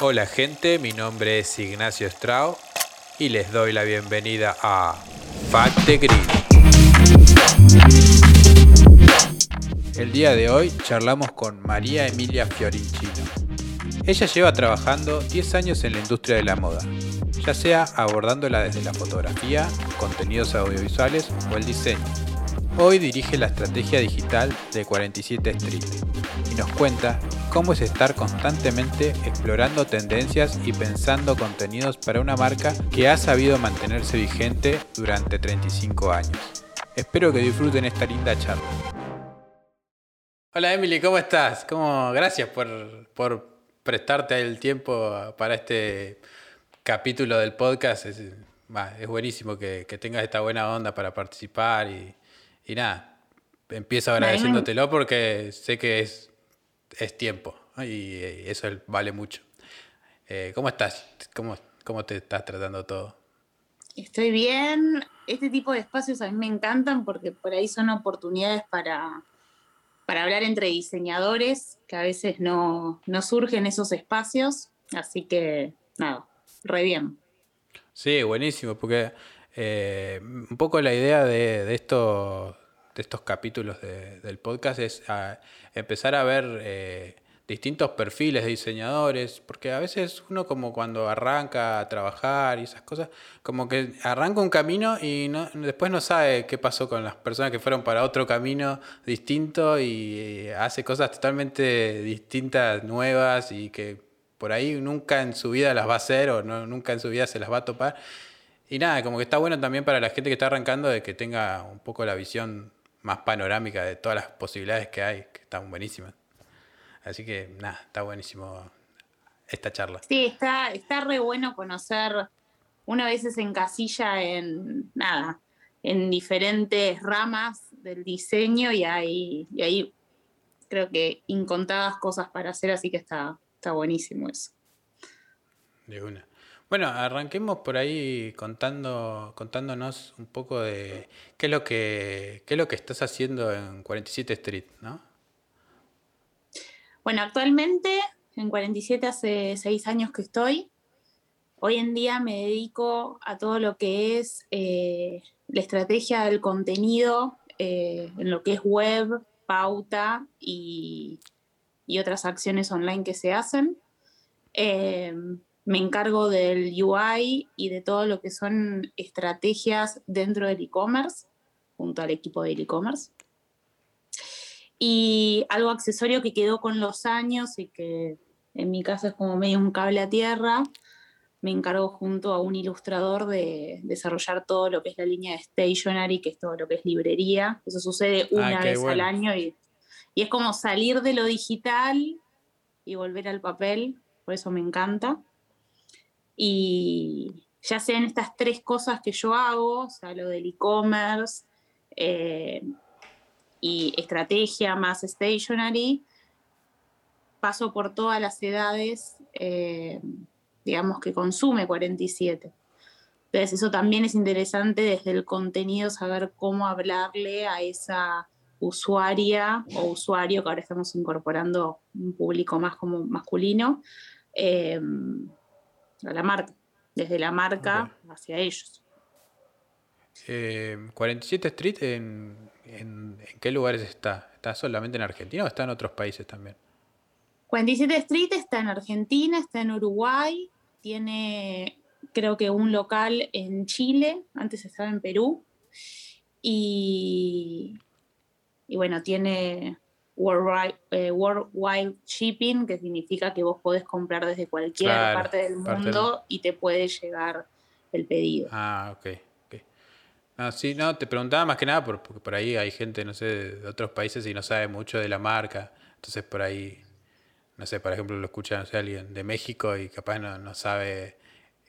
Hola gente, mi nombre es Ignacio Strau y les doy la bienvenida a Fact Grid. El día de hoy charlamos con María Emilia Fiorincino. Ella lleva trabajando 10 años en la industria de la moda, ya sea abordándola desde la fotografía, contenidos audiovisuales o el diseño. Hoy dirige la estrategia digital de 47 Street y nos cuenta cómo es estar constantemente explorando tendencias y pensando contenidos para una marca que ha sabido mantenerse vigente durante 35 años. Espero que disfruten esta linda charla. Hola Emily, ¿cómo estás? ¿Cómo? Gracias por, prestarte el tiempo para este capítulo del podcast. Es, buenísimo que, tengas esta buena onda para participar y, y nada, empiezo agradeciéndotelo porque sé que es es tiempo y eso vale mucho. Eh, ¿Cómo estás? ¿Cómo, ¿Cómo te estás tratando todo? Estoy bien. Este tipo de espacios a mí me encantan porque por ahí son oportunidades para, para hablar entre diseñadores, que a veces no, no surgen esos espacios. Así que, nada, re bien. Sí, buenísimo, porque eh, un poco la idea de, de esto de estos capítulos del podcast es empezar a ver eh, distintos perfiles de diseñadores, porque a veces uno como cuando arranca a trabajar y esas cosas, como que arranca un camino y después no sabe qué pasó con las personas que fueron para otro camino distinto y eh, hace cosas totalmente distintas, nuevas y que por ahí nunca en su vida las va a hacer o no, nunca en su vida se las va a topar. Y nada, como que está bueno también para la gente que está arrancando de que tenga un poco la visión más panorámica de todas las posibilidades que hay, que están buenísimas. Así que nada, está buenísimo esta charla. Sí, está, está re bueno conocer, una vez en casilla en nada, en diferentes ramas del diseño y hay, y hay creo que incontadas cosas para hacer, así que está, está buenísimo eso. De una. Bueno, arranquemos por ahí contando, contándonos un poco de qué es lo que, qué es lo que estás haciendo en 47 Street, ¿no? Bueno, actualmente en 47 hace seis años que estoy. Hoy en día me dedico a todo lo que es eh, la estrategia del contenido eh, en lo que es web, pauta y, otras acciones online que se hacen. Eh, me encargo del UI y de todo lo que son estrategias dentro del e-commerce, junto al equipo del e-commerce. Y algo accesorio que quedó con los años y que en mi caso es como medio un cable a tierra, me encargo junto a un ilustrador de desarrollar todo lo que es la línea de stationery, que es todo lo que es librería. Eso sucede ah, una vez al año y, y es como salir de lo digital y volver al papel, por eso me encanta. Y ya sean estas tres cosas que yo hago, o sea, lo del e-commerce eh, y estrategia más stationary, paso por todas las edades, eh, digamos, que consume 47. Entonces, eso también es interesante desde el contenido, saber cómo hablarle a esa usuaria o usuario, que ahora estamos incorporando un público más como masculino, eh, a la marca, desde la marca hacia ellos. 47 eh, Street, ¿en, en, qué lugares está? ¿Está solamente en Argentina o está en otros países también? 47 Street está en Argentina, está en Uruguay, tiene creo que un local en Chile, antes estaba en Perú, y, y bueno, tiene eh, worldwide, shipping, que significa que vos podés comprar desde cualquier parte del mundo y te puede llegar el pedido. Ah, ok. No, sí, no, te preguntaba más que nada porque por ahí hay gente, no sé, de otros países y no sabe mucho de la marca. Entonces por ahí, no sé, por ejemplo, lo escucha no sé, alguien de México y capaz no, no sabe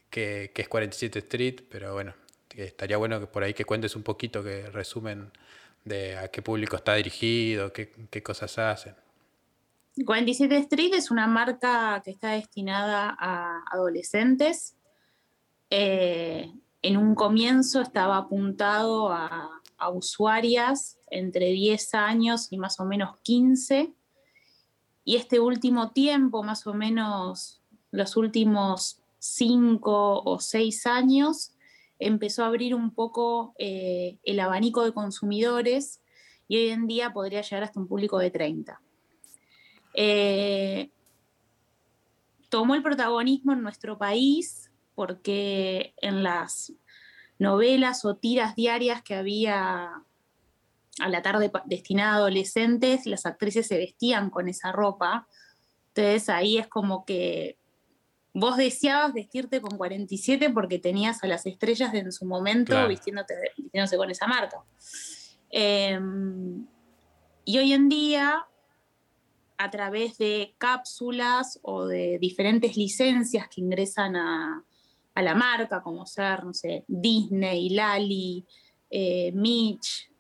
qué, qué es 47 Street, pero bueno, estaría bueno que por ahí que cuentes un poquito, que resumen de a qué público está dirigido, qué, cosas hacen. 47 Street es una marca que está destinada a adolescentes. Eh, en un comienzo estaba apuntado a, usuarias entre 10 años y más o menos 15. Y este último tiempo, más o menos los últimos cinco o seis años empezó a abrir un poco eh, el abanico de consumidores y hoy en día podría llegar hasta un público de 30. Eh, tomó el protagonismo en nuestro país porque en las novelas o tiras diarias que había a la tarde destinada a adolescentes, las actrices se vestían con esa ropa. Entonces ahí es como que vos deseabas vestirte con 47 porque tenías a las estrellas de en su momento vistiéndose con esa marca. Em, y hoy en día, a través de cápsulas o de diferentes licencias que ingresan a, la marca, como ser, no sé, Disney, Lali, eh, Mitch,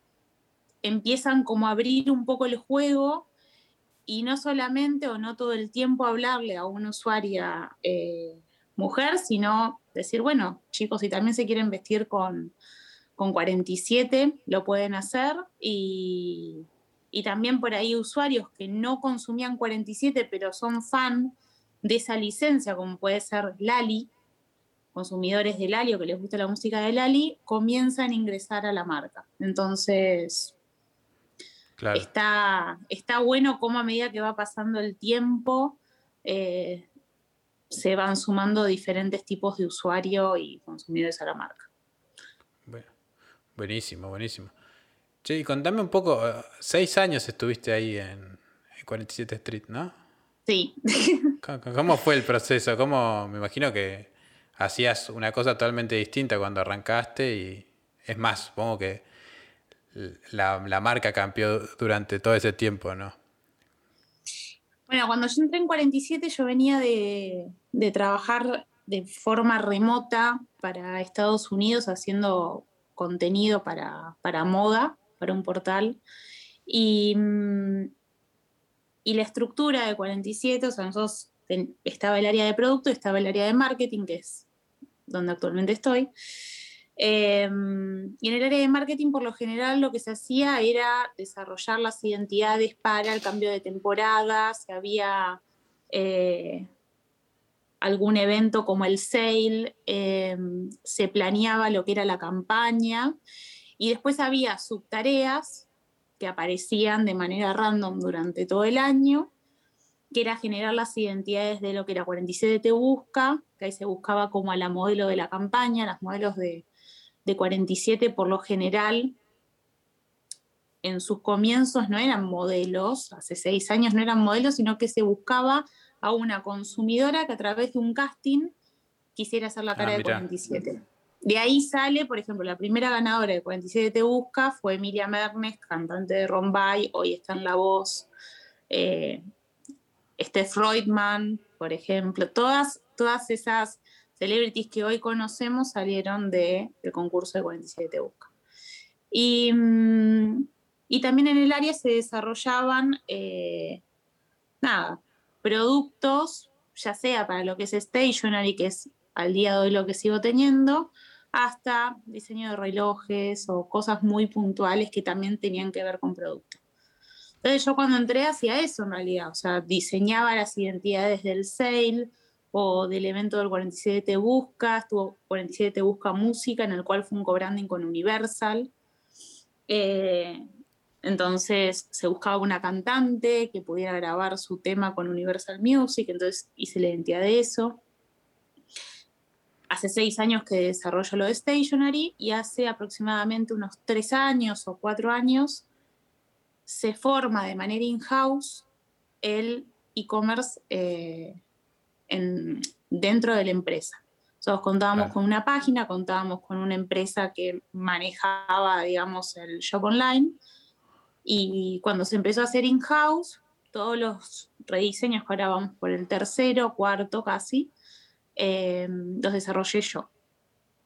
empiezan como a abrir un poco el juego y no solamente o no todo el tiempo hablarle a una usuaria eh, mujer, sino decir, bueno, chicos, si también se quieren vestir con, con 47, lo pueden hacer. Y, y, también por ahí usuarios que no consumían 47, pero son fan de esa licencia, como puede ser Lali, consumidores de Lali o que les gusta la música de Lali, comienzan a ingresar a la marca. Entonces, Está, está bueno cómo a medida que va pasando el tiempo eh, se van sumando diferentes tipos de usuario y consumidores a la marca. Bueno, buenísimo, buenísimo. Che, y contame un poco, eh, seis años estuviste ahí en, 47 Street, ¿no? Sí. ¿Cómo fue el proceso? ¿Cómo, me imagino que hacías una cosa totalmente distinta cuando arrancaste y es más, supongo que la, marca cambió durante todo ese tiempo, ¿no? Bueno, cuando yo entré en 47 yo venía de, trabajar de forma remota para Estados Unidos haciendo contenido para, moda, para un portal. Y, y, la estructura de 47, o sea, nosotros estaba el área de producto, estaba el área de marketing, que es donde actualmente estoy. Em, y en el área de marketing, por lo general, lo que se hacía era desarrollar las identidades para el cambio de temporada, si había eh, algún evento como el sale, em, se planeaba lo que era la campaña y después había subtareas que aparecían de manera random durante todo el año, que era generar las identidades de lo que era 47 Te Busca, que ahí se buscaba como a la modelo de la campaña, las modelos de, de 47 por lo general en sus comienzos no eran modelos, hace seis años no eran modelos, sino que se buscaba a una consumidora que a través de un casting quisiera hacer la ah, cara de 47. De ahí sale, por ejemplo, la primera ganadora de 47 Te Busca fue Emilia Mernes, cantante de Rombay, hoy está en La Voz. Eh, Steph Freudman, por ejemplo, todas, todas esas celebrities que hoy conocemos salieron del concurso de 47 Busca. Y, mm, y, también en el área se desarrollaban, eh, nada, productos, ya sea para lo que es stationery, que es al día de hoy lo que sigo teniendo, hasta diseño de relojes o cosas muy puntuales que también tenían que ver con productos. Entonces yo cuando entré hacía eso en realidad, o sea, diseñaba las identidades del sale, o del evento del 47 Te Busca, estuvo 47 Te Busca Música, en el cual fue un co-branding con Universal. Eh, entonces se buscaba una cantante que pudiera grabar su tema con Universal Music, entonces hice la identidad de eso. Hace seis años que desarrollo lo de Stationery y hace aproximadamente unos tres años o cuatro años se forma de manera in-house el e-commerce eh, dentro de la empresa. Nosotros contábamos con una página, contábamos con una empresa que manejaba, digamos, el shop online. Y cuando se empezó a hacer in-house, todos los rediseños, que ahora vamos por el tercero, cuarto casi, eh, los desarrollé yo.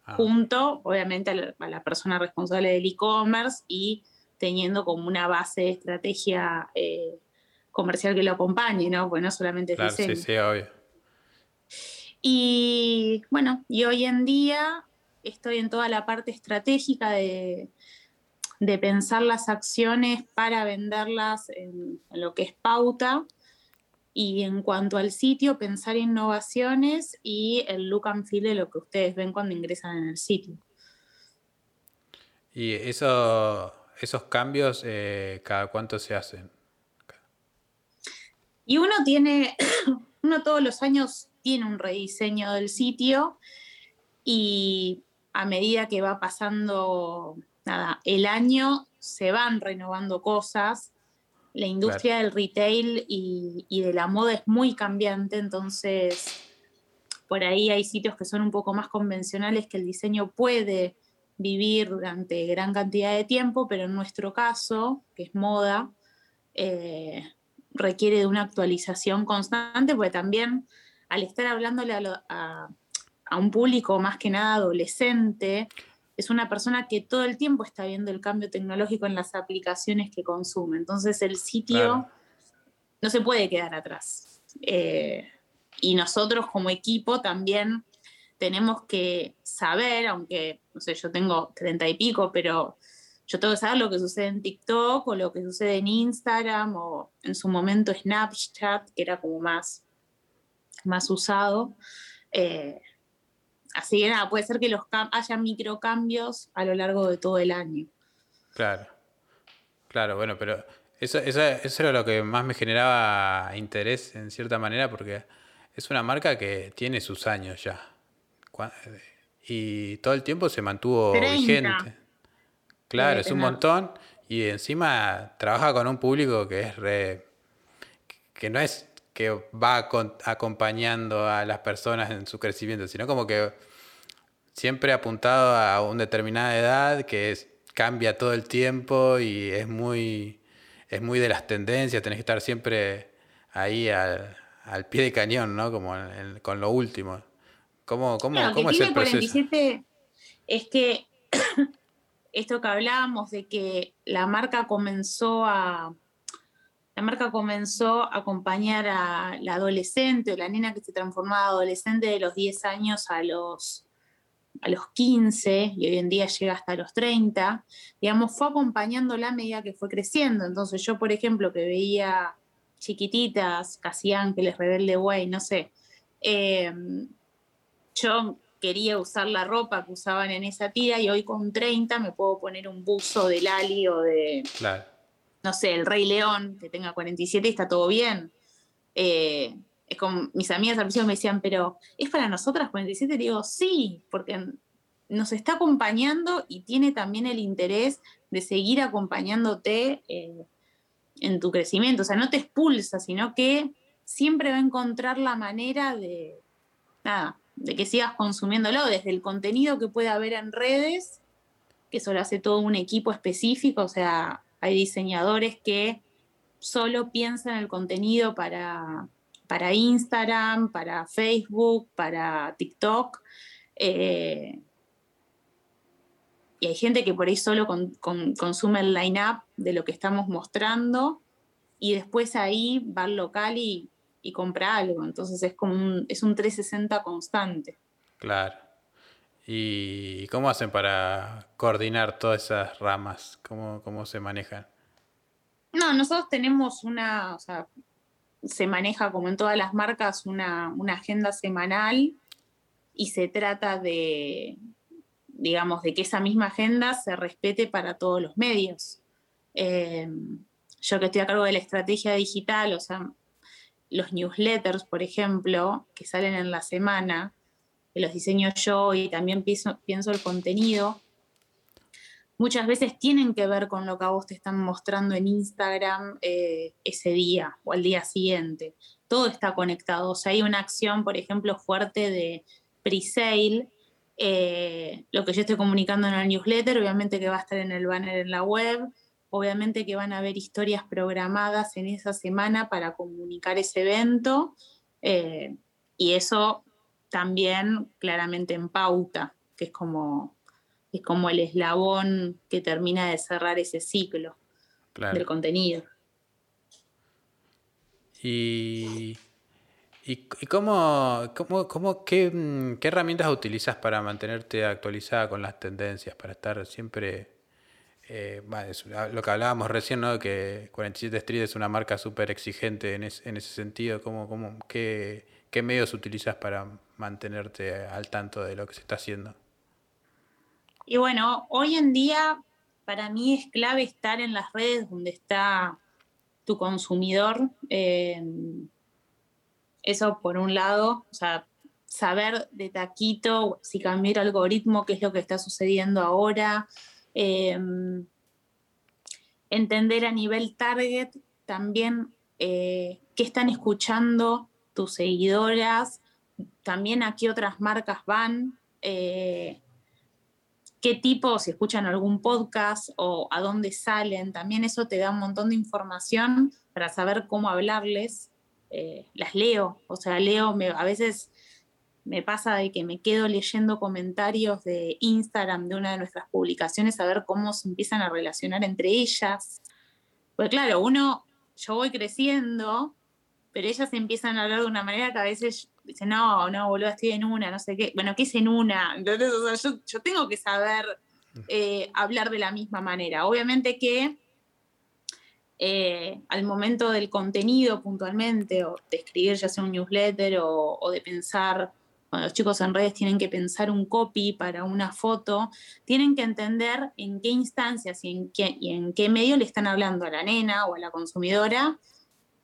Ah. Junto, obviamente, a la, persona responsable del e-commerce y teniendo como una base de estrategia eh, comercial que lo acompañe, ¿no? Pues no solamente claro, Sí, sí, obvio. Y bueno, y hoy en día estoy en toda la parte estratégica de, pensar las acciones para venderlas en, lo que es pauta Y en cuanto al sitio, pensar innovaciones y el look and feel de lo que ustedes ven cuando ingresan en el sitio. ¿Y eso, esos cambios eh, cada cuánto se hacen? Y uno tiene, uno todos los años tiene un rediseño del sitio y a medida que va pasando nada, el año se van renovando cosas. La industria del retail y, y, de la moda es muy cambiante, entonces por ahí hay sitios que son un poco más convencionales que el diseño puede vivir durante gran cantidad de tiempo, pero en nuestro caso, que es moda, eh, requiere de una actualización constante, porque también al estar hablándole a, a, un público más que nada adolescente, es una persona que todo el tiempo está viendo el cambio tecnológico en las aplicaciones que consume. Entonces el sitio no se puede quedar atrás. Eh, y nosotros como equipo también tenemos que saber, aunque, no sé, yo tengo treinta y pico, pero yo tengo que saber lo que sucede en TikTok o lo que sucede en Instagram o en su momento Snapchat, que era como más, más usado. Eh, así que nada, puede ser que los haya microcambios a lo largo de todo el año. Claro, claro, bueno, pero eso, eso, eso era lo que más me generaba interés en cierta manera porque es una marca que tiene sus años ya y todo el tiempo se mantuvo vigente. Claro, es un montón. Y encima trabaja con un público que es re. que no es que va acompañando a las personas en su crecimiento, sino como que siempre apuntado a una determinada edad que es, cambia todo el tiempo y es muy, es muy de las tendencias, tenés que estar siempre ahí al, pie de cañón, ¿no? Como con lo último. ¿Cómo, cómo, cómo es el proceso? 47 es que esto que hablábamos de que la marca comenzó a la marca comenzó a acompañar a la adolescente o la nena que se transformaba adolescente de los 10 años a los a los 15 y hoy en día llega hasta los 30, digamos, fue acompañando la medida que fue creciendo. Entonces yo, por ejemplo, que veía chiquititas, casi ángeles, rebelde way, no sé, eh, yo quería usar la ropa que usaban en esa tira y hoy con 30 me puedo poner un buzo de Lali o de, no sé, el Rey León, que tenga 47 y está todo bien. Eh, es como mis amigas al principio me decían, pero ¿es para nosotras 47? digo, sí, porque nos está acompañando y tiene también el interés de seguir acompañándote eh, en tu crecimiento. O sea, no te expulsa, sino que siempre va a encontrar la manera de, nada, de que sigas consumiéndolo, desde el contenido que puede haber en redes, que eso lo hace todo un equipo específico, o sea, hay diseñadores que solo piensan el contenido para, para Instagram, para Facebook, para TikTok. Eh, y hay gente que por ahí solo consume el line-up de lo que estamos mostrando y después ahí va al local y compra algo. Entonces es como un, es un 360 constante. Claro. ¿Y cómo hacen para coordinar todas esas ramas? ¿Cómo, cómo se manejan? No, nosotros tenemos una, o sea, se maneja como en todas las marcas una, agenda semanal y se trata de, digamos, de que esa misma agenda se respete para todos los medios. Eh, yo que estoy a cargo de la estrategia digital, o sea, los newsletters, por ejemplo, que salen en la semana, que los diseño yo y también pienso, el contenido, muchas veces tienen que ver con lo que a vos te están mostrando en Instagram eh, ese día o al día siguiente. Todo está conectado. O sea, hay una acción, por ejemplo, fuerte de pre-sale. Eh, lo que yo estoy comunicando en el newsletter, obviamente que va a estar en el banner en la web, Obviamente que van a haber historias programadas en esa semana para comunicar ese evento eh, y eso también claramente en pauta, que es como, es como el eslabón que termina de cerrar ese ciclo del contenido. Y, y, cómo, cómo, qué, qué herramientas utilizas para mantenerte actualizada con las tendencias, para estar siempre eh, lo que hablábamos recién, ¿no? Que 47 Street es una marca súper exigente en, ese sentido. ¿Cómo, cómo, qué, ¿Qué medios utilizas para mantenerte al tanto de lo que se está haciendo? Y bueno, hoy en día para mí es clave estar en las redes donde está tu consumidor. Eh, eso por un lado, o sea, saber de taquito si cambió el algoritmo, qué es lo que está sucediendo ahora. Em, entender a nivel target también eh, qué están escuchando tus seguidoras, también a qué otras marcas van, eh, qué tipo, si escuchan algún podcast o a dónde salen, también eso te da un montón de información para saber cómo hablarles. Eh, las leo, o sea, leo, a veces me pasa de que me quedo leyendo comentarios de Instagram de una de nuestras publicaciones a ver cómo se empiezan a relacionar entre ellas. Pues claro, uno, yo voy creciendo, pero ellas empiezan a hablar de una manera que a veces dicen, no, no, boludo, estoy en una, no sé qué. Bueno, ¿qué es en una? Entonces, o sea, yo, tengo que saber eh, hablar de la misma manera. Obviamente que eh, al momento del contenido puntualmente, o de escribir ya sea un newsletter o de pensar cuando los chicos en redes tienen que pensar un copy para una foto, tienen que entender en qué instancias y en qué, y en qué medio le están hablando a la nena o a la consumidora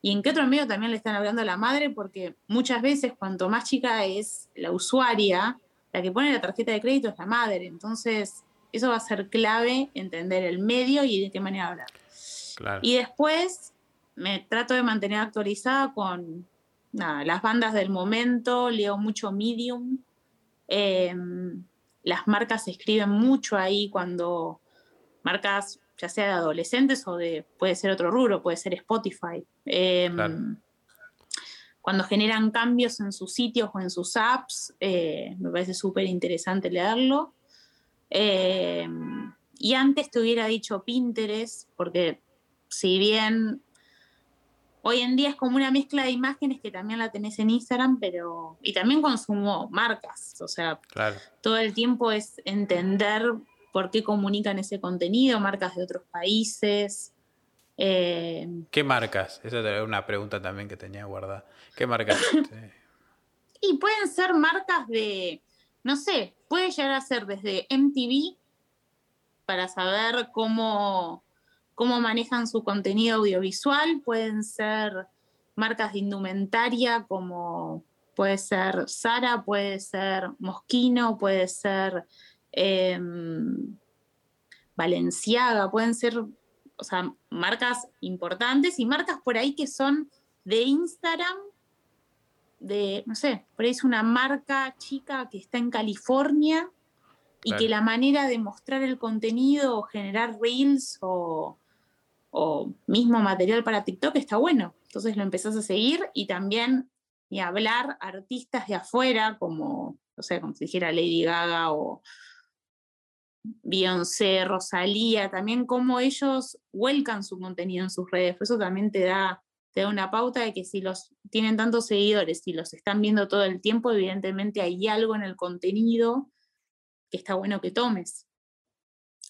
y en qué otro medio también le están hablando a la madre, porque muchas veces cuanto más chica es la usuaria, la que pone la tarjeta de crédito es la madre. Entonces, eso va a ser clave entender el medio y de qué manera hablar. Y después me trato de mantener actualizada con nada, las bandas del momento, leo mucho Medium. Em, las marcas escriben mucho ahí cuando marcas, ya sea de adolescentes o de, puede ser otro rubro, puede ser Spotify. Em, cuando generan cambios en sus sitios o en sus apps, eh, me parece súper interesante leerlo. Em, y antes te hubiera dicho Pinterest, porque si bien Hoy en día es como una mezcla de imágenes que también la tenés en Instagram, pero. Y también consumo marcas. O sea, todo el tiempo es entender por qué comunican ese contenido, marcas de otros países. Eh, ¿Qué marcas? Esa era una pregunta también que tenía guardada. ¿Qué marcas? y pueden ser marcas de, no sé, puede llegar a ser desde MTV para saber cómo cómo manejan su contenido audiovisual, pueden ser marcas de indumentaria como puede ser Sara, puede ser Mosquino, puede ser eh, Valenciaga, pueden ser, o sea, marcas importantes y marcas por ahí que son de Instagram, de, no sé, por ahí es una marca chica que está en California y que la manera de mostrar el contenido o generar reels o, o mismo material para TikTok está bueno. Entonces lo empezás a seguir y también y hablar artistas de afuera, como, no sé, como si dijera Lady Gaga o Beyoncé, Rosalía, también cómo ellos vuelcan su contenido en sus redes. eso también te da, te da una pauta de que si los tienen tantos seguidores y los están viendo todo el tiempo, evidentemente hay algo en el contenido que está bueno que tomes.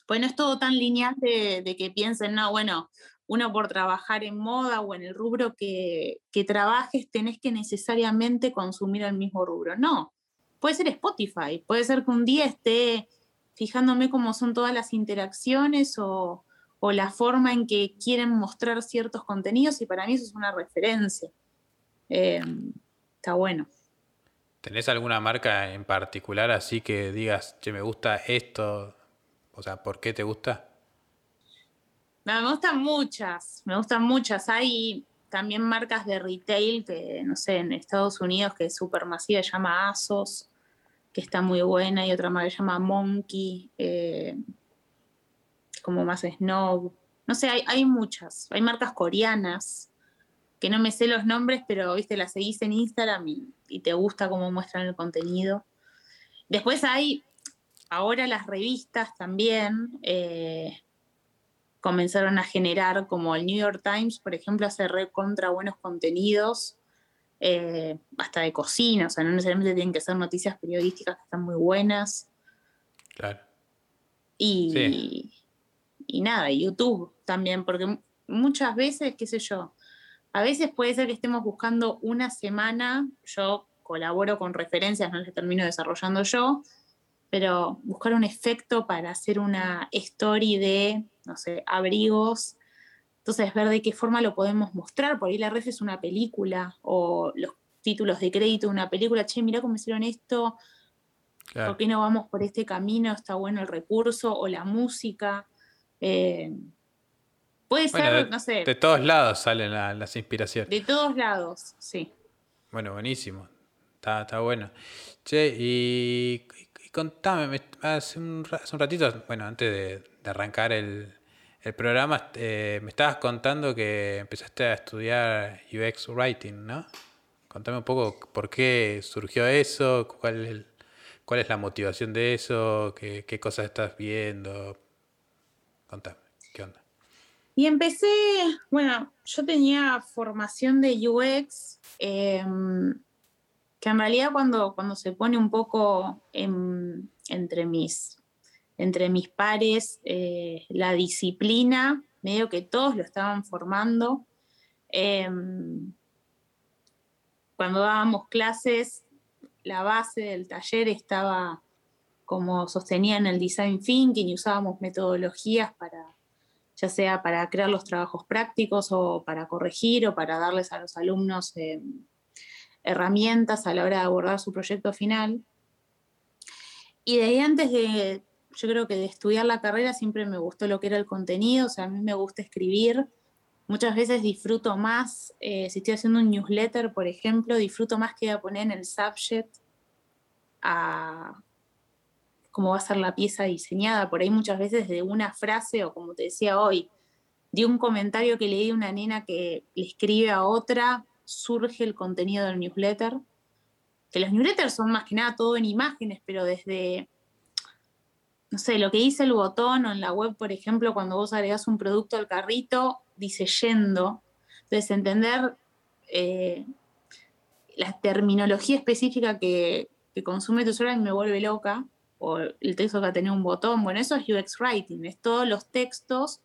Pues no es todo tan lineal de, que piensen, no, bueno, uno por trabajar en moda o en el rubro que, trabajes, tenés que necesariamente consumir el mismo rubro. No, puede ser Spotify, puede ser que un día esté fijándome cómo son todas las interacciones o, la forma en que quieren mostrar ciertos contenidos y para mí eso es una referencia. Eh, está bueno. ¿Tenés alguna marca en particular así que digas, che, me gusta esto, o sea, ¿por qué te gusta? me gustan muchas, me gustan muchas. Hay también marcas de retail que, no sé, en Estados Unidos que es súper masiva, se llama ASOS, que está muy buena, y otra marca que se llama Monkey, eh, como más snob. No sé, hay, muchas. Hay marcas coreanas que no me sé los nombres, pero viste, las seguís en Instagram y, te gusta cómo muestran el contenido. Después hay ahora las revistas también eh, comenzaron a generar, como el New York Times, por ejemplo, hace re contra buenos contenidos, eh, hasta de cocina, o sea, no necesariamente tienen que ser noticias periodísticas que están muy buenas. Claro. Y, y nada, YouTube también, porque muchas veces, qué sé yo, a veces puede ser que estemos buscando una semana, yo colaboro con referencias, no las termino desarrollando yo, pero buscar un efecto para hacer una story de, no sé, abrigos. Entonces, ver de qué forma lo podemos mostrar. Por ahí la ref es una película o los títulos de crédito de una película. Che, mira cómo hicieron esto. ¿Por qué no vamos por este camino? Está bueno el recurso o la música. Eh, puede ser, no sé. De todos lados salen las inspiraciones. De todos lados, sí. Bueno, buenísimo. Está, está bueno. Che, y, contame, hace un, hace un, ratito, bueno, antes de, arrancar el, programa, eh, me estabas contando que empezaste a estudiar UX Writing, ¿no? Contame un poco por qué surgió eso, cuál es, la motivación de eso, qué, qué cosas estás viendo. Contame, ¿qué onda? Y empecé, bueno, yo tenía formación de UX, em, que en realidad cuando, cuando se pone un poco entre, mis, entre mis pares eh, la disciplina, medio que todos lo estaban formando. Em, cuando dábamos clases, la base del taller estaba como sostenía en el design thinking y usábamos metodologías para, ya sea para crear los trabajos prácticos o para corregir o para darles a los alumnos eh, herramientas a la hora de abordar su proyecto final. Y de ahí antes de, yo creo que de estudiar la carrera siempre me gustó lo que era el contenido, o sea, a mí me gusta escribir. Muchas veces disfruto más, eh, si estoy haciendo un newsletter, por ejemplo, disfruto más que a poner en el subject a, cómo va a ser la pieza diseñada. Por ahí muchas veces de una frase o como te decía hoy, de un comentario que leí de una nena que le escribe a otra, surge el contenido del newsletter. Que los newsletters son más que nada todo en imágenes, pero desde, no sé, lo que dice el botón o en la web, por ejemplo, cuando vos agregás un producto al carrito, dice yendo. Entonces, entender eh, la terminología específica que, consume tu usuario me vuelve loca o el texto que va a un botón, bueno, eso es UX Writing, es todos los textos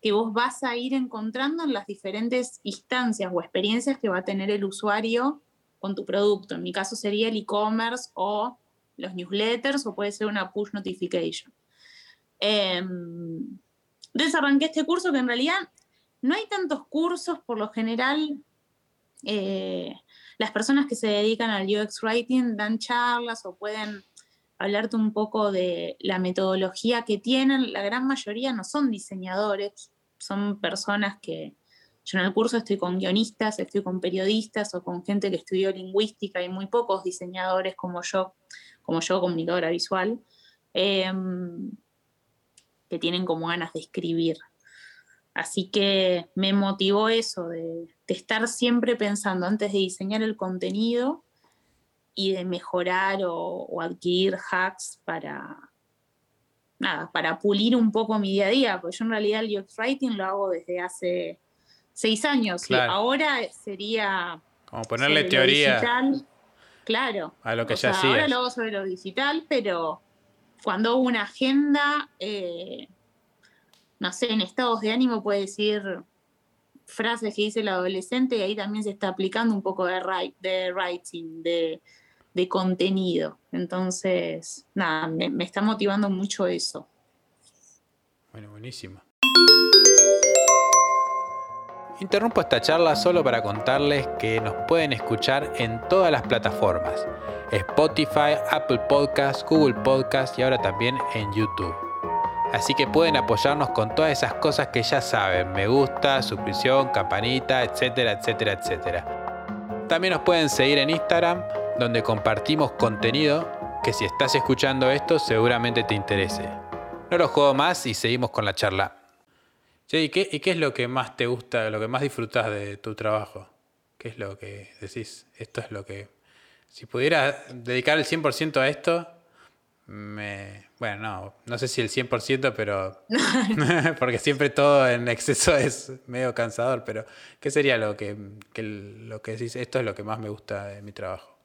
que vos vas a ir encontrando en las diferentes instancias o experiencias que va a tener el usuario con tu producto. En mi caso sería el e-commerce o los newsletters o puede ser una push notification. Eh, entonces arranqué este curso que en realidad no hay tantos cursos, por lo general eh, las personas que se dedican al UX Writing dan charlas o pueden hablarte un poco de la metodología que tienen. La gran mayoría no son diseñadores, son personas que yo en el curso estoy con guionistas, estoy con periodistas o con gente que estudió lingüística y muy pocos diseñadores como yo, como yo, comunicadora visual, em, que tienen como ganas de escribir. Así que me motivó eso, de, de estar siempre pensando antes de diseñar el contenido, y de mejorar o, adquirir hacks para, nada, para pulir un poco mi día a día, porque yo en realidad el UX Writing lo hago desde hace seis años y ahora sería... Como ponerle teoría. Digital, claro. A lo que ya sea, Ahora lo hago sobre lo digital, pero cuando hago una agenda, eh, no sé, en estados de ánimo puede decir frases que dice el adolescente y ahí también se está aplicando un poco de, de writing, de de contenido. Entonces, nada, me, está motivando mucho eso. Bueno, buenísimo. Interrumpo esta charla solo para contarles que nos pueden escuchar en todas las plataformas. Spotify, Apple Podcasts, Google Podcasts y ahora también en YouTube. Así que pueden apoyarnos con todas esas cosas que ya saben. Me gusta, suscripción, campanita, etcétera, etcétera, etcétera. También nos pueden seguir en Instagram donde compartimos contenido que si estás escuchando esto seguramente te interese. No lo juego más y seguimos con la charla. ¿Y qué, ¿y qué es lo que más te gusta, lo que más disfrutas de tu trabajo? ¿Qué es lo que decís? Esto es lo que... Si pudiera dedicar el 100% a esto, me... Bueno, no, no sé si el 100%, pero... porque siempre todo en exceso es medio cansador, pero ¿qué sería lo que, que, lo que decís? Esto es lo que más me gusta de mi trabajo.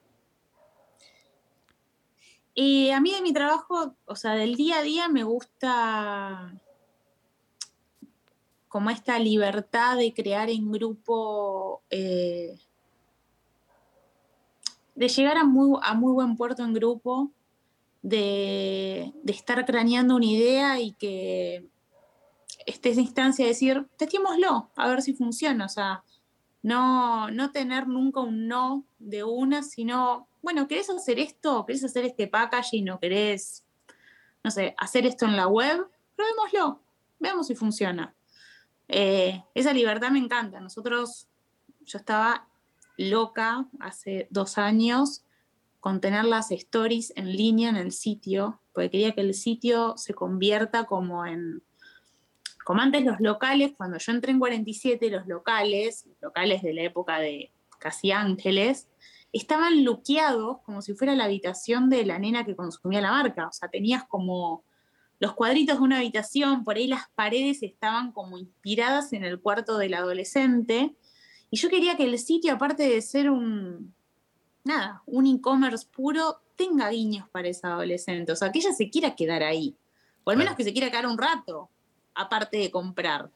Y a mí de mi trabajo, o sea, del día a día me gusta como esta libertad de crear en grupo, eh, de llegar a muy, a muy buen puerto en grupo, de, estar craneando una idea y que esté esa instancia de decir, testémoslo, a ver si funciona. O sea, no, no tener nunca un no de una, sino, bueno, ¿querés hacer esto? ¿Querés hacer este packaging o querés, no sé, hacer esto en la web? Probémoslo, veamos si funciona. Eh, esa libertad me encanta. Nosotros, yo estaba loca hace dos años con tener las stories en línea en el sitio, porque quería que el sitio se convierta como en, como antes los locales, cuando yo entré en 47, los locales, locales de la época de Casi Ángeles, estaban luqueados como si fuera la habitación de la nena que consumía la marca. O sea, tenías como los cuadritos de una habitación, por ahí las paredes estaban como inspiradas en el cuarto del adolescente. Y yo quería que el sitio, aparte de ser un, nada, un e-commerce puro, tenga guiños para esa adolescente. O sea, que ella se quiera quedar ahí. O al menos que se quiera quedar un rato, aparte de comprar.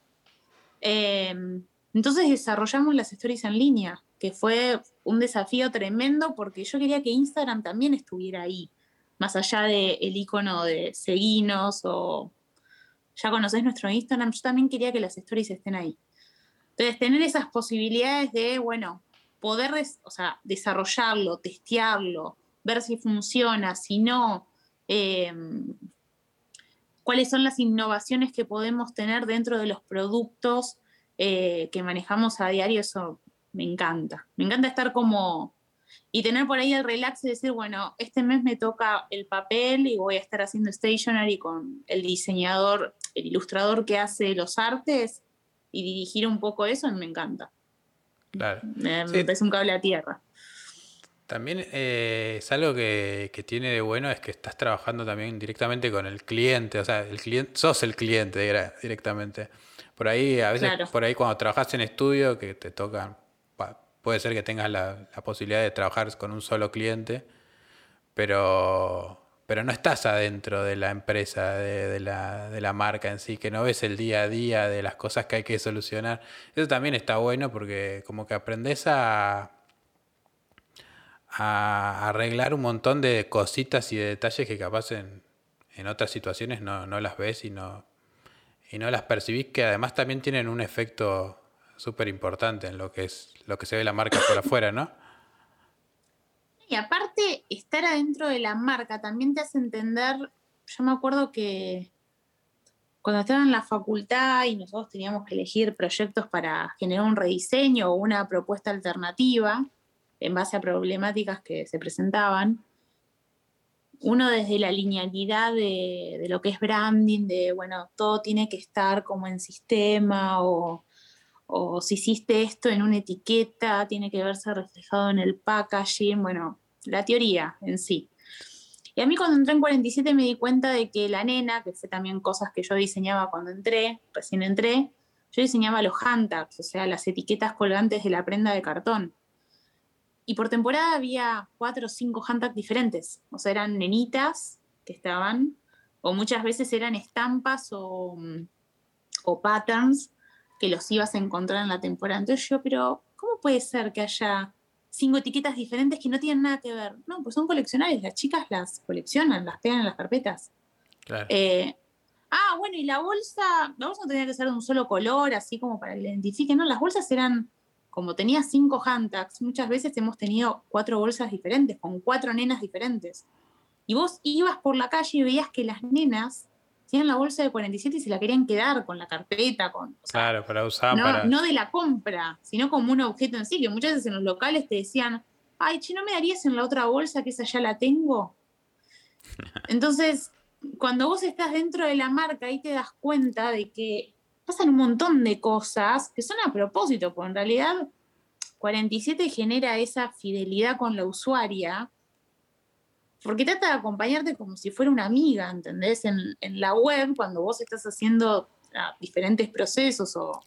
Em, entonces desarrollamos las stories en línea, que fue un desafío tremendo porque yo quería que Instagram también estuviera ahí más allá del el icono de seguinos o ya conocés nuestro Instagram, yo también quería que las stories estén ahí. Entonces, tener esas posibilidades de, bueno, poder o sea, desarrollarlo, testearlo, ver si funciona, si no, em, cuáles son las innovaciones que podemos tener dentro de los productos eh, que manejamos a diario, eso me encanta. Me encanta estar como y tener por ahí el relax y decir, bueno, este mes me toca el papel y voy a estar haciendo stationery con el diseñador, el ilustrador que hace los artes y dirigir un poco eso, me encanta. Claro. Me, parece un cable a tierra. También eh, es algo que, tiene de bueno es que estás trabajando también directamente con el cliente, o sea, el cliente, sos el cliente directamente. Por ahí, a veces, por ahí cuando trabajas en estudio, que te tocan puede ser que tengas la, posibilidad de trabajar con un solo cliente, pero, pero no estás adentro de la empresa, de, la, marca en sí, que no ves el día a día de las cosas que hay que solucionar. Eso también está bueno porque como que aprendes a, arreglar un montón de cositas y de detalles que capaz en, otras situaciones no, no, las ves y no, y no las percibís, que además también tienen un efecto súper importante en lo que es lo que se ve la marca por afuera, ¿no? Y aparte, estar adentro de la marca también te hace entender, yo me acuerdo que cuando estaba en la facultad y nosotros teníamos que elegir proyectos para generar un rediseño o una propuesta alternativa en base a problemáticas que se presentaban, uno desde la linealidad de, de lo que es branding, de, bueno, todo tiene que estar como en sistema o o si hiciste esto en una etiqueta, tiene que verse reflejado en el packaging, bueno, la teoría en sí. Y a mí cuando entré en 47 me di cuenta de que la nena, que fue también cosas que yo diseñaba cuando entré, recién entré, yo diseñaba los handtags, o sea, las etiquetas colgantes de la prenda de cartón. Y por temporada había cuatro o cinco handtags diferentes, o sea, eran nenitas que estaban, o muchas veces eran estampas o, o patterns que los ibas a encontrar en la temporada. Entonces yo, pero ¿cómo puede ser que haya cinco etiquetas diferentes que no tienen nada que ver? No, pues son coleccionables, las chicas las coleccionan, las pegan en las carpetas. Claro. Eh, ah, bueno, y la bolsa, la bolsa no tenía que ser de un solo color, así como para que la identifiquen, no, las bolsas eran, como tenía cinco handtags, muchas veces hemos tenido cuatro bolsas diferentes, con cuatro nenas diferentes. Y vos ibas por la calle y veías que las nenas tienen la bolsa de 47 y se la querían quedar con la carpeta, con... claro, para usar. No, no de la compra, sino como un objeto en sí, que muchas veces en los locales te decían, ay, che, ¿no me darías en la otra bolsa que esa ya la tengo? Entonces, cuando vos estás dentro de la marca, ahí te das cuenta de que pasan un montón de cosas que son a propósito, porque en realidad 47 genera esa fidelidad con la usuaria porque trata de acompañarte como si fuera una amiga, ¿entendés? En, la web, cuando vos estás haciendo ah, diferentes procesos o,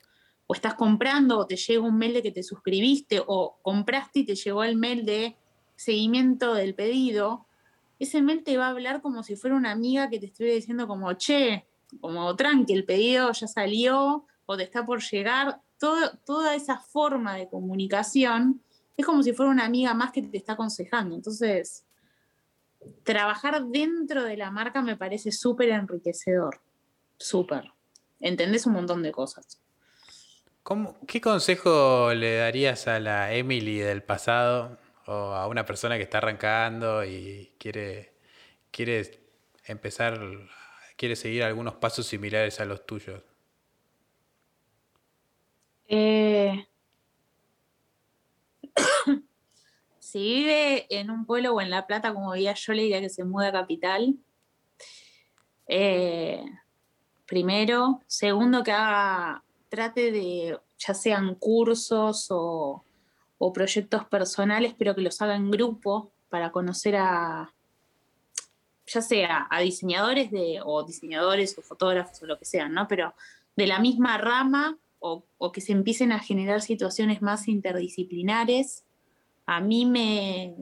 estás comprando o te llega un mail de que te suscribiste o compraste y te llegó el mail de seguimiento del pedido, ese mail te va a hablar como si fuera una amiga que te estuviera diciendo como, che, como tranqui, el pedido ya salió, o te está por llegar, toda esa forma de comunicación es como si fuera una amiga más que te está aconsejando. Entonces, trabajar dentro de la marca me parece súper enriquecedor, súper. Entendés un montón de cosas. ¿Qué consejo le darías a la Emily del pasado o a una persona que está arrancando y quiere, quiere empezar, quiere seguir algunos pasos similares a los tuyos? Eh, si vive en un pueblo o en La Plata, como veía yo, le diría que se mude a Capital. Eh, primero. Segundo, que haga, trate de, ya sean cursos o, o proyectos personales, pero que los haga en grupo para conocer a, ya sea a diseñadores de, o diseñadores o fotógrafos o lo que sean, ¿no? Pero de la misma rama o, que se empiecen a generar situaciones más interdisciplinares. A mí me,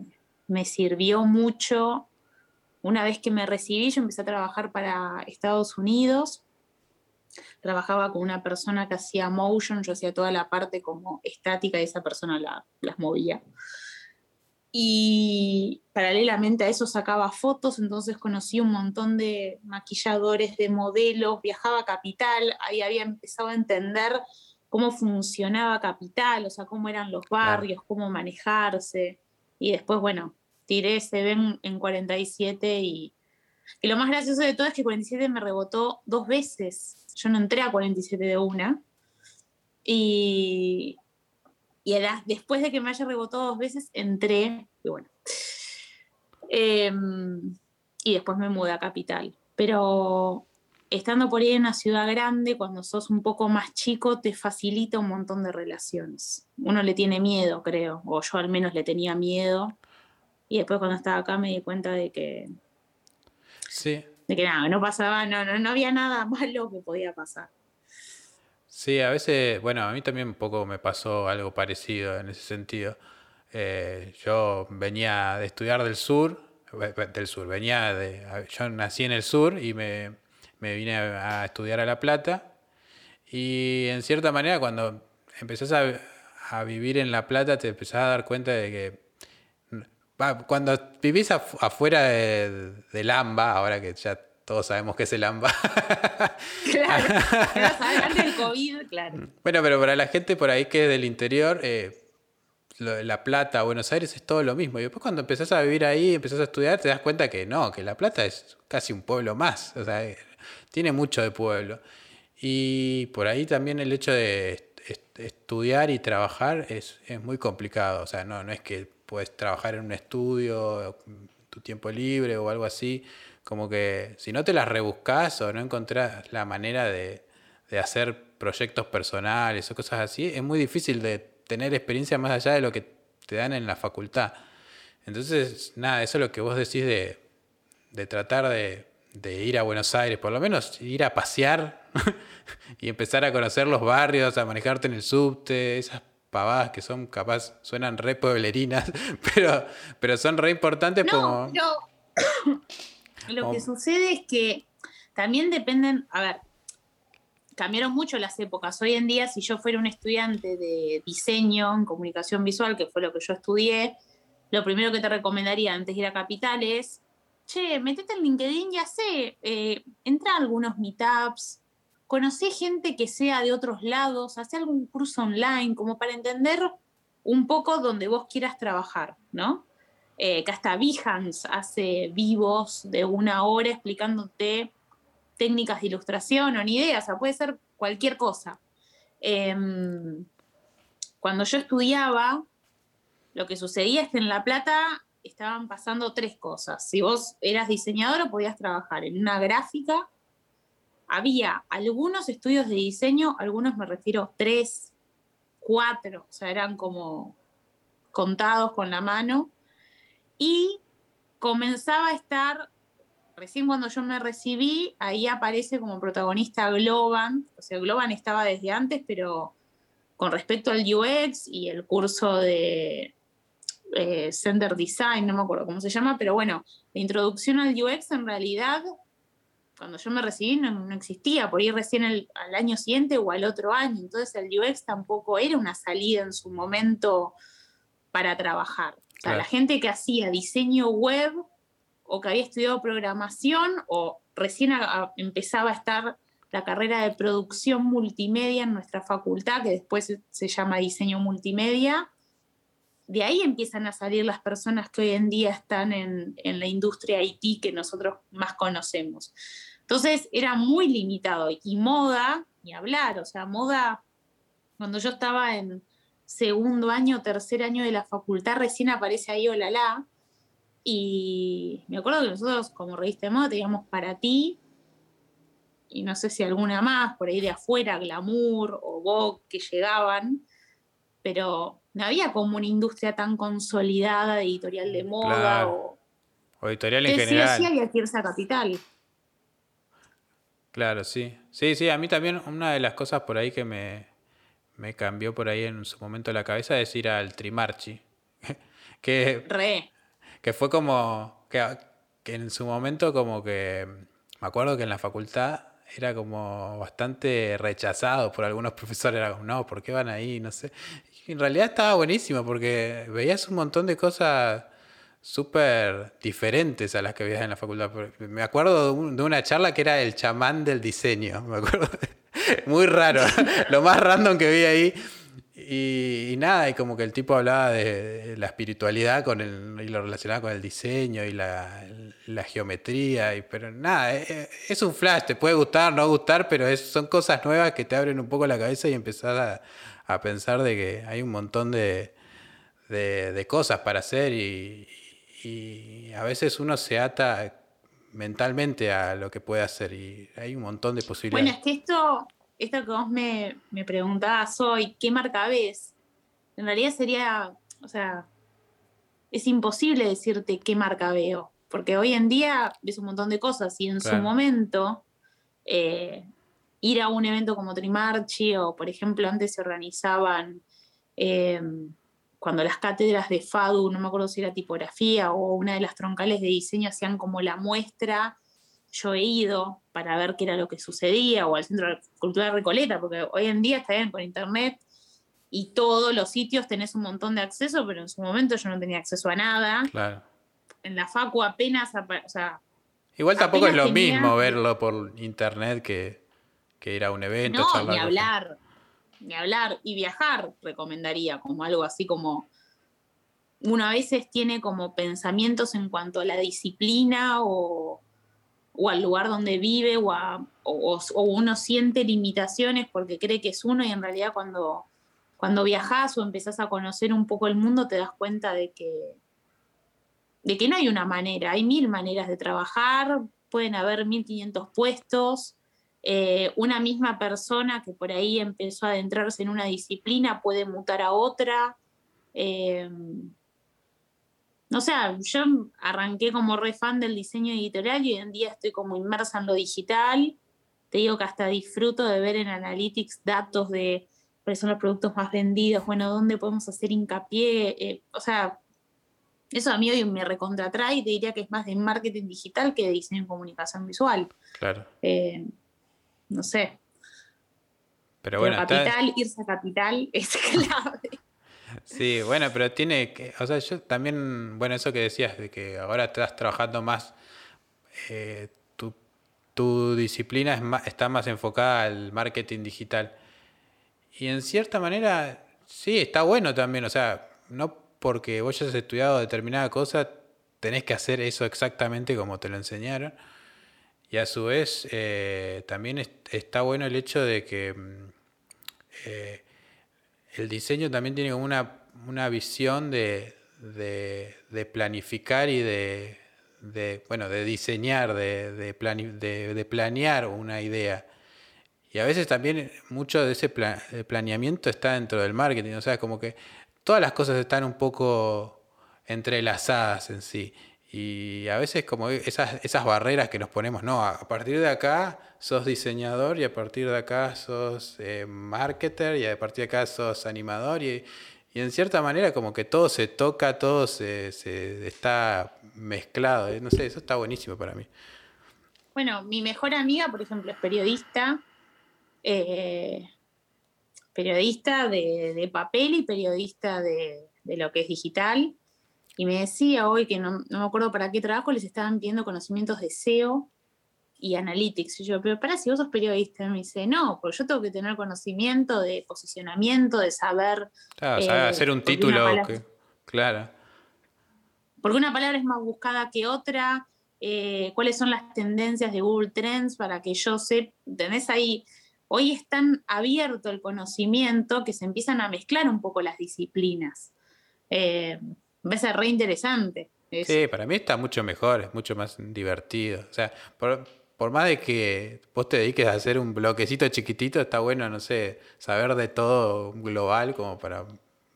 me sirvió mucho. Una vez que me recibí, yo empecé a trabajar para Estados Unidos. Trabajaba con una persona que hacía motion, yo hacía toda la parte como estática y esa persona las movía y paralelamente a eso sacaba fotos, entonces conocí un montón de maquilladores, de modelos, viajaba a Capital, ahí había empezado a entender cómo funcionaba Capital, o sea, cómo eran los barrios, cómo manejarse. Y después, bueno, tiré ese ven en 47 y, y lo más gracioso de todo es que 47 me rebotó dos veces. Yo no entré a 47 de una. Y, y después de que me haya rebotado dos veces, entré, y bueno. Em, y después me mudé a Capital. Pero estando por ahí en una ciudad grande, cuando sos un poco más chico, te facilita un montón de relaciones. Uno le tiene miedo, creo, o yo al menos le tenía miedo. Y después cuando estaba acá me di cuenta de que... Sí. De que nada, no pasaba, no, no, no había nada malo que podía pasar. Sí, a veces, bueno, a mí también un poco me pasó algo parecido en ese sentido. Eh, yo venía de estudiar del sur, del sur, venía de, yo nací en el sur y me, vine a, estudiar a La Plata y en cierta manera cuando empezás a, vivir en La Plata te empezás a dar cuenta de que cuando vivís afuera de, del AMBA, ahora que ya todos sabemos que es el AMBA. claro, antes del COVID, claro. Bueno, pero para la gente por ahí que es del interior, eh, La Plata, Buenos Aires es todo lo mismo. Y después cuando empezás a vivir ahí, empezás a estudiar, te das cuenta que no, que La Plata es casi un pueblo más. O sea, tiene mucho de pueblo. Y por ahí también el hecho de estudiar y trabajar es, es muy complicado. O sea, no, no es que puedes trabajar en un estudio, tu tiempo libre o algo así como que si no te las rebuscas o no encontrás la manera de, hacer proyectos personales o cosas así, es muy difícil de tener experiencia más allá de lo que te dan en la facultad. Entonces, nada, eso es lo que vos decís de, tratar de, ir a Buenos Aires, por lo menos ir a pasear y empezar a conocer los barrios, a manejarte en el subte, esas pavadas que son capaz, suenan re pueblerinas, pero, pero son re importantes como... Lo que sucede es que también dependen, a ver, cambiaron mucho las épocas. Hoy en día, si yo fuera un estudiante de diseño en comunicación visual, que fue lo que yo estudié, lo primero que te recomendaría antes de ir a Capital es, che, metete en LinkedIn, ya sé, eh, entra a algunos meetups, conocí gente que sea de otros lados, hace algún curso online, como para entender un poco donde vos quieras trabajar, ¿no? eh, que hasta Behance hace vivos de una hora explicándote técnicas de ilustración o ni idea, o sea, puede ser cualquier cosa. Em, cuando yo estudiaba, lo que sucedía es que en La Plata estaban pasando tres cosas. Si vos eras diseñador podías trabajar en una gráfica, había algunos estudios de diseño, algunos me refiero tres, cuatro, o sea, eran como contados con la mano, y comenzaba a estar, recién cuando yo me recibí, ahí aparece como protagonista Globan, o sea, Globan estaba desde antes, pero con respecto al UX y el curso de eh, Design, no me acuerdo cómo se llama, pero bueno, la introducción al UX en realidad cuando yo me recibí no, existía, por ir recién al año siguiente o al otro año. Entonces el UX tampoco era una salida en su momento para trabajar. O sea, la gente que hacía diseño web o que había estudiado programación o recién empezaba a estar la carrera de producción multimedia en nuestra facultad, que después se llama diseño multimedia, de ahí empiezan a salir las personas que hoy en día están en, la industria IT que nosotros más conocemos. Entonces era muy limitado y moda, ni hablar, o sea, moda, cuando yo estaba en segundo año, tercer año de la facultad, recién aparece ahí Olala. Y me acuerdo que nosotros como revista de moda teníamos para ti, y no sé si alguna más, por ahí de afuera, Glamour o Vogue, que llegaban, pero no había como una industria tan consolidada de editorial de moda o, o, editorial en general. Sí, había que irse a Capital. Claro, sí. Sí, sí, a mí también una de las cosas por ahí que me, cambió por ahí en su momento la cabeza es ir al Trimarchi. que, Re. que fue como, que, que en su momento como que, me acuerdo que en la facultad era como bastante rechazado por algunos profesores. Era como, no, ¿por qué van ahí? No sé en realidad estaba buenísimo porque veías un montón de cosas súper diferentes a las que veías en la facultad. Me acuerdo de, una charla que era el chamán del diseño, me acuerdo. Muy raro, lo más random que vi ahí. Y, nada, y como que el tipo hablaba de, la espiritualidad con el, y lo relacionaba con el diseño y la, geometría, y, pero nada, es, e, es, un flash, te puede gustar, no gustar, pero es, son cosas nuevas que te abren un poco la cabeza y empezás a, a pensar de que hay un montón de, cosas para hacer y, a veces uno se ata mentalmente a lo que puede hacer y hay un montón de posibilidades. Bueno, es que esto, esto que vos me, me preguntabas hoy, ¿qué marca ves? En realidad sería, o sea, es imposible decirte qué marca veo, porque hoy en día ves un montón de cosas y en su momento eh, ir a un evento como Trimarchi o, por ejemplo, antes se organizaban eh, cuando las cátedras de FADU, no me acuerdo si era tipografía o una de las troncales de diseño, hacían como la muestra. Yo he ido para ver qué era lo que sucedía, o al Centro Cultural Recoleta, porque hoy en día está bien con internet y todos los sitios tenés un montón de acceso, pero en su momento yo no tenía acceso a nada. Claro. En la FACU apenas, o sea, Igual tampoco es lo mismo verlo por internet que que ir a un evento. No, ni hablar, ni hablar. Y viajar recomendaría como algo así como uno a veces tiene como pensamientos en cuanto a la disciplina o, al lugar donde vive o, o, uno siente limitaciones porque cree que es uno y en realidad cuando, cuando viajas o empezás a conocer un poco el mundo te das cuenta de que, de que no hay una manera, hay mil maneras de trabajar, pueden haber 1500 puestos, eh, una misma persona que por ahí empezó a adentrarse en una disciplina puede mutar a otra. Eh, no sé, yo arranqué como re fan del diseño editorial y hoy en día estoy como inmersa en lo digital. Te digo que hasta disfruto de ver en Analytics datos de cuáles son los productos más vendidos, bueno, dónde podemos hacer hincapié. Eh, o sea, eso a mí hoy me recontratrae y te diría que es más de marketing digital que de diseño y comunicación visual. Claro no sé. Pero bueno, capital, irse a capital es clave. Sí, bueno, pero tiene que, o sea, yo también, bueno, eso que decías, de que ahora estás trabajando más, eh, tu, disciplina es está más enfocada al marketing digital. Y en cierta manera, sí, está bueno también, o sea, no porque vos hayas estudiado determinada cosa, tenés que hacer eso exactamente como te lo enseñaron y a su vez, eh, también está bueno el hecho de que mm, eh, el diseño también tiene una, una visión de, de, planificar y de, bueno, de diseñar, de, de, planear una idea. Y a veces también mucho de ese planeamiento está dentro del marketing, o sea, como que todas las cosas están un poco entrelazadas en sí. Y a veces como esas, esas barreras que nos ponemos, no, a partir de acá sos diseñador y a partir de acá sos eh, marketer y a partir de acá sos animador y, en cierta manera como que todo se toca, todo se, está mezclado, eh, no sé, eso está buenísimo para mí. Bueno, mi mejor amiga, por ejemplo, es periodista. Eh, periodista de, papel y periodista de, lo que es digital. Y me decía hoy que no, me acuerdo para qué trabajo les estaban pidiendo conocimientos de SEO y analytics. Y yo, pero para si vos sos periodista, me dice, no, porque yo tengo que tener conocimiento de posicionamiento, de saber. Claro, eh, hacer un título. claro. Porque una palabra es más buscada que otra. Eh, cuáles son las tendencias de Google Trends para que yo sé, tenés ahí hoy es tan abierto el conocimiento que se empiezan a mezclar un poco las disciplinas. Eh, me parece re interesante. Sí, para mí está mucho mejor, es mucho más divertido. O sea, por, más de que vos te dediques a hacer un bloquecito chiquitito, está bueno, no sé, saber de todo global como para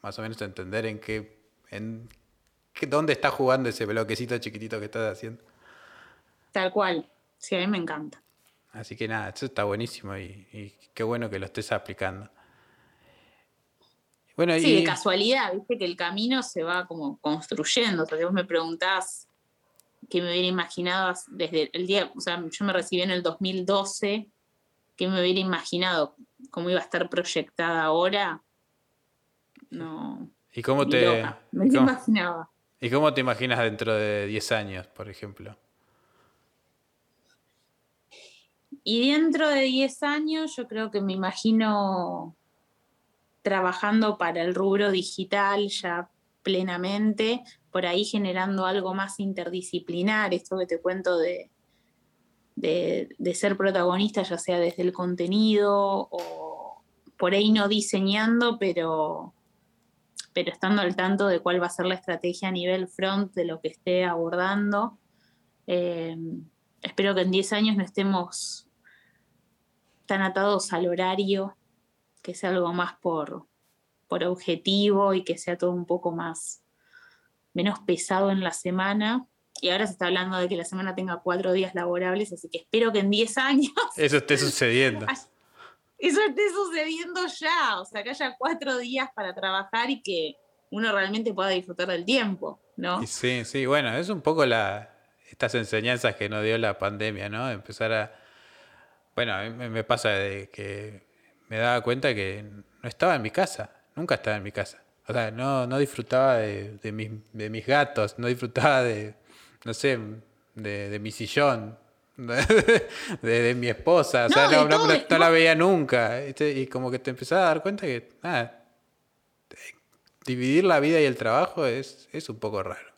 más o menos entender en qué, en qué, dónde está jugando ese bloquecito chiquitito que estás haciendo. Tal cual, sí, a mí me encanta. Así que nada, eso está buenísimo y, qué bueno que lo estés aplicando. Bueno, sí, de casualidad, viste que el camino se va como construyendo. O sea, si vos me preguntás qué me hubiera imaginado desde el día, o sea, yo me recibí en el 2012, qué me hubiera imaginado cómo iba a estar proyectada ahora, no. ¿Y cómo te, me imaginaba? ¿Y cómo te imaginas dentro de 10 años, por ejemplo? Y dentro de 10 años yo creo que me imagino trabajando para el rubro digital ya plenamente, por ahí generando algo más interdisciplinar, esto que te cuento de, de, ser protagonista, ya sea desde el contenido o por ahí no diseñando, pero, pero estando al tanto de cuál va a ser la estrategia a nivel front de lo que esté abordando. Eh, espero que en 10 años no estemos están atados al horario, que sea algo más por, por objetivo y que sea todo un poco más menos pesado en la semana. Y ahora se está hablando de que la semana tenga cuatro días laborables, así que espero que en diez años... Eso esté sucediendo. Eso esté sucediendo ya, o sea, que haya cuatro días para trabajar y que uno realmente pueda disfrutar del tiempo, ¿no? Sí, sí, bueno, es un poco la, estas enseñanzas que nos dio la pandemia, ¿no? Empezar a, bueno, a mí me pasa de que me daba cuenta que no estaba en mi casa, nunca estaba en mi casa. O sea, no, no disfrutaba de, de, mis, de mis gatos, no disfrutaba de, no sé, de, mi sillón, de, mi esposa. O sea, no, no, la veía nunca. Y como que te empezaba a dar cuenta que, nada, dividir la vida y el trabajo es, es un poco raro.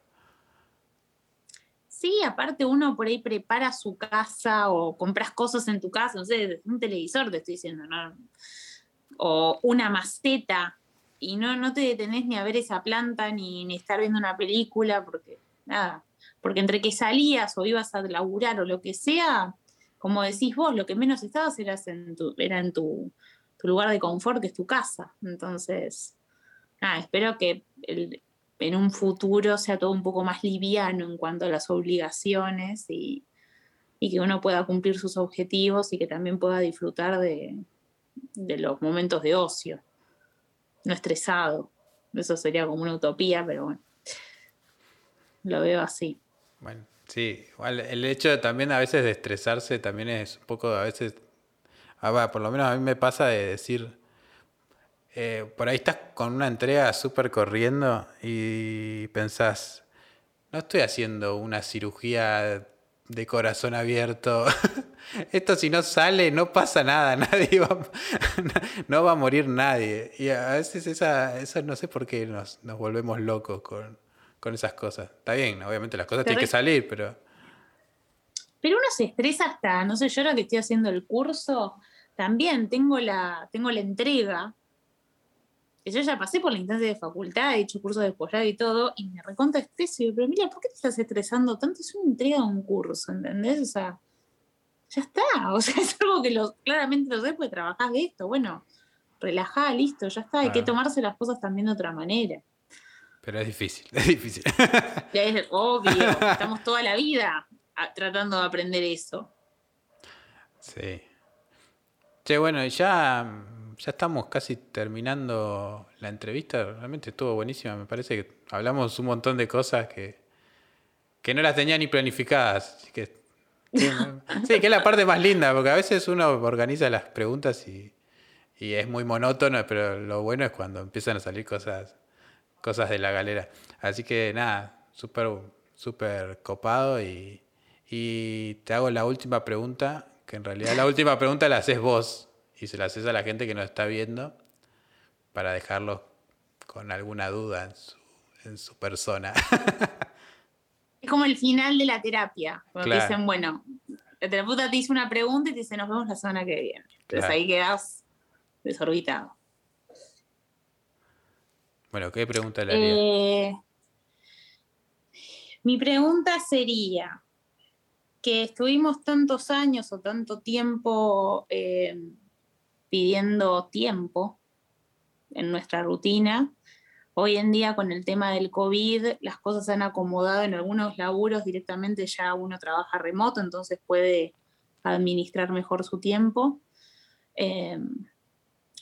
Sí, aparte uno por ahí prepara su casa o compras cosas en tu casa, no sé, un televisor te estoy diciendo, ¿no? O una maceta y no, no te detenés ni a ver esa planta ni, ni estar viendo una película porque nada, porque entre que salías o ibas a laburar o lo que sea, como decís vos, lo que menos estabas eras en tu, era en tu, lugar de confort, que es tu casa. Entonces, nada, espero que el, en un futuro sea todo un poco más liviano en cuanto a las obligaciones y, que uno pueda cumplir sus objetivos y que también pueda disfrutar de, los momentos de ocio, no estresado. Eso sería como una utopía, pero bueno, lo veo así. Bueno, sí, igual el hecho también a veces de estresarse también es un poco a veces, ah, por lo menos a mí me pasa de decir, eh, por ahí estás con una entrega súper corriendo y pensás, no estoy haciendo una cirugía de corazón abierto. Esto si no sale, no pasa nada, nadie va, no va a morir nadie. Y a veces esa, esa no sé por qué nos, nos volvemos locos con, con, esas cosas. Está bien, obviamente las cosas tienen que salir, pero... Pero uno se estresa hasta, no sé, yo ahora que estoy haciendo el curso, también tengo la, tengo la entrega yo ya pasé por la instancia de facultad, he hecho cursos de posgrado y todo, y me recontra estreso. pero mira, ¿por qué te estás estresando tanto? Es una entrega de un curso, ¿entendés? O sea, ya está. O sea, es algo que lo, claramente lo sé porque trabajás de esto. Bueno, relajá, listo, ya está. Hay que tomarse las cosas también de otra manera. Pero es difícil, es difícil. es obvio, estamos toda la vida tratando de aprender eso. Sí. Che, bueno, ya ya estamos casi terminando la entrevista. Realmente estuvo buenísima. Me parece que hablamos un montón de cosas que, que no las tenía ni planificadas. Así que Sí, que es la parte más linda, porque a veces uno organiza las preguntas y, y es muy monótono, pero lo bueno es cuando empiezan a salir cosas, cosas de la galera. Así que nada, súper súper copado y, y te hago la última pregunta, que en realidad la última pregunta la haces vos y se la haces a la gente que nos está viendo para dejarlos con alguna duda en su, en su persona. Es como el final de la terapia, cuando dicen, bueno, el terapeuta te dice una pregunta y te dice, nos vemos la semana que viene. Entonces ahí quedas desorbitado. Bueno, ¿qué pregunta le haría? Eh, mi pregunta sería, que estuvimos tantos años o tanto tiempo eh, pidiendo tiempo en nuestra rutina, Hoy en día con el tema del COVID, las cosas se han acomodado en algunos laburos directamente ya uno trabaja remoto, entonces puede administrar mejor su tiempo. Em,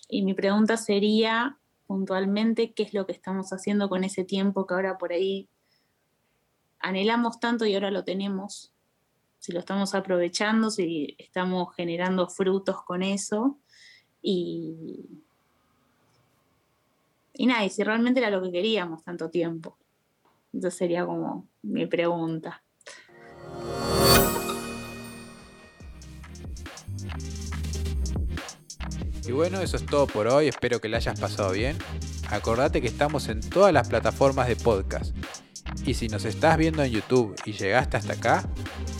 y mi pregunta sería puntualmente, ¿qué es lo que estamos haciendo con ese tiempo que ahora por ahí anhelamos tanto y ahora lo tenemos? Si lo estamos aprovechando, si estamos generando frutos con eso. Y, y nada, y si realmente era lo que queríamos tanto tiempo. Entonces sería como mi pregunta. Y bueno, eso es todo por hoy, espero que la hayas pasado bien. Acordate que estamos en todas las plataformas de podcast. Y si nos estás viendo en YouTube y llegaste hasta acá,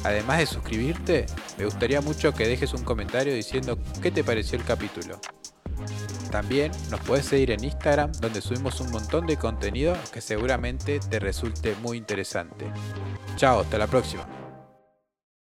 además de suscribirte, me gustaría mucho que dejes un comentario diciendo qué te pareció el capítulo. También nos puedes seguir en Instagram donde subimos un montón de contenido que seguramente te resulte muy interesante. Chao, hasta la próxima.